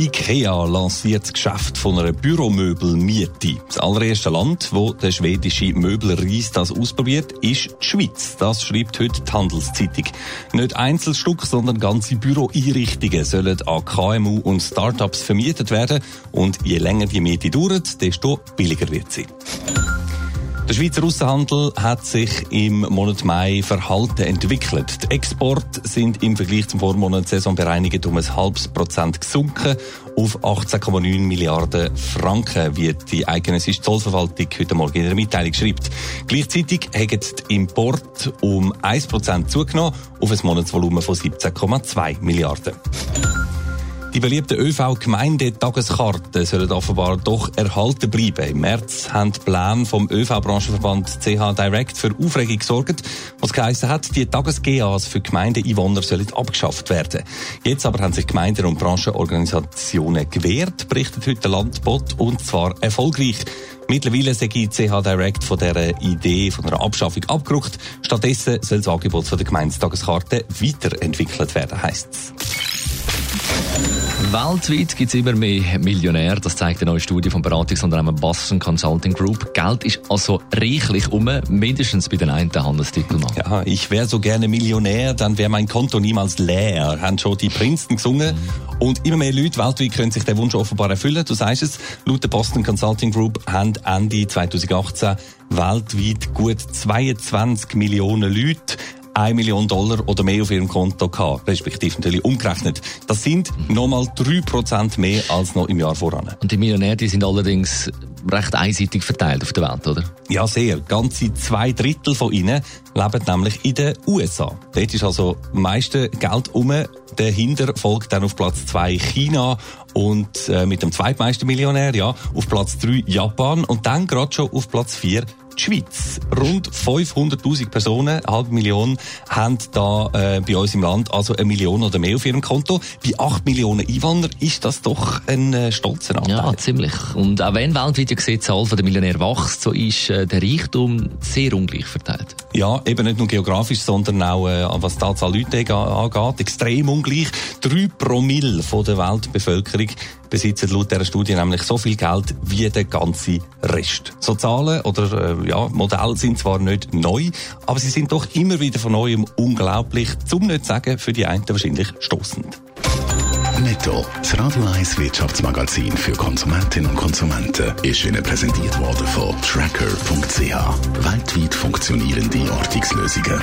IKEA lanciert das Geschäft von einer Büromöbelmiete. Das allererste Land, wo der schwedische Möbelreis das ausprobiert, ist die Schweiz. Das schreibt heute die Handelszeitung. Nicht Einzelstück, sondern ganze Büroeinrichtungen sollen an KMU und Startups vermietet werden. Und je länger die Miete dauert, desto billiger wird sie. Der Schweizer Außenhandel hat sich im Monat Mai verhalten entwickelt. Die Exporte sind im Vergleich zum Vormonat saisonbereinigt um ein halbes Prozent gesunken auf 18,9 Milliarden Franken, wie die eidgenössische Zollverwaltung heute Morgen in der Mitteilung schreibt. Gleichzeitig hat die Import um 1 Prozent zugenommen auf ein Monatsvolumen von 17,2 Milliarden. Die beliebten ÖV-Gemeindetageskarten sollen offenbar doch erhalten bleiben. Im März haben die Pläne vom ÖV-Branchenverband CH Direct für Aufregung gesorgt, was geheißen hat, die Tages-GAs für Gemeindeeinwohner sollen abgeschafft werden. Jetzt aber haben sich Gemeinden und Branchenorganisationen gewehrt, berichtet heute Landbot, und zwar erfolgreich. Mittlerweile sei CH Direct von dieser Idee von einer Abschaffung abgerückt. Stattdessen soll das Angebot der Gemeindetageskarte weiterentwickelt werden, heisst es. Weltweit gibt es immer mehr Millionäre. Das zeigt eine neue Studie vom Beratungsunternehmen Boston Consulting Group. Geld ist also reichlich um, mindestens bei den einen Hannes Dickelmann. Ja, ich wäre so gerne Millionär, dann wäre mein Konto niemals leer. Haben schon die Prinzen gesungen. Mhm. Und immer mehr Leute weltweit können sich den Wunsch offenbar erfüllen. Du sagst es, laut der Boston Consulting Group haben Ende 2018 weltweit gut 22 Millionen Leute 1 Million Dollar oder mehr auf ihrem Konto gehabt, respektive natürlich umgerechnet. Das sind nochmal 3% mehr als noch im Jahr voran. Und die Millionäre, die sind allerdings recht einseitig verteilt auf der Welt, oder? Ja, sehr. Ganze zwei Drittel von ihnen leben nämlich in den USA. Dort ist also am meisten Geld um. Dahinter folgt dann auf Platz zwei China und äh, mit dem zweitmeisten Millionär, ja, auf Platz drei Japan und dann gerade schon auf Platz vier die Schweiz. Rund 500.000 Personen, eine halbe Million, haben da äh, bei uns im Land also eine Million oder mehr auf ihrem Konto. Bei 8 Millionen Einwohnern ist das doch ein äh, stolzer Anteil. Ja, ziemlich. Und auch wenn weltweit gesehen, die Zahl der Millionäre wächst, so ist äh, der Reichtum sehr ungleich verteilt. Ja, eben nicht nur geografisch, sondern auch äh, was die Anzahl Leute angeht, extrem ungleich. Drei Promille von der Weltbevölkerung besitzen laut dieser Studie nämlich so viel Geld wie der ganze Rest. So Zahlen oder äh, ja, Modelle sind zwar nicht neu, aber sie sind doch immer wieder von neuem unglaublich, zum nicht sagen für die einen wahrscheinlich stoßend. Netto, das Radio 1 Wirtschaftsmagazin für Konsumentinnen und Konsumenten, ist Ihnen präsentiert worden von Tracker.ch. Weltweit funktionierende Ortungslösungen.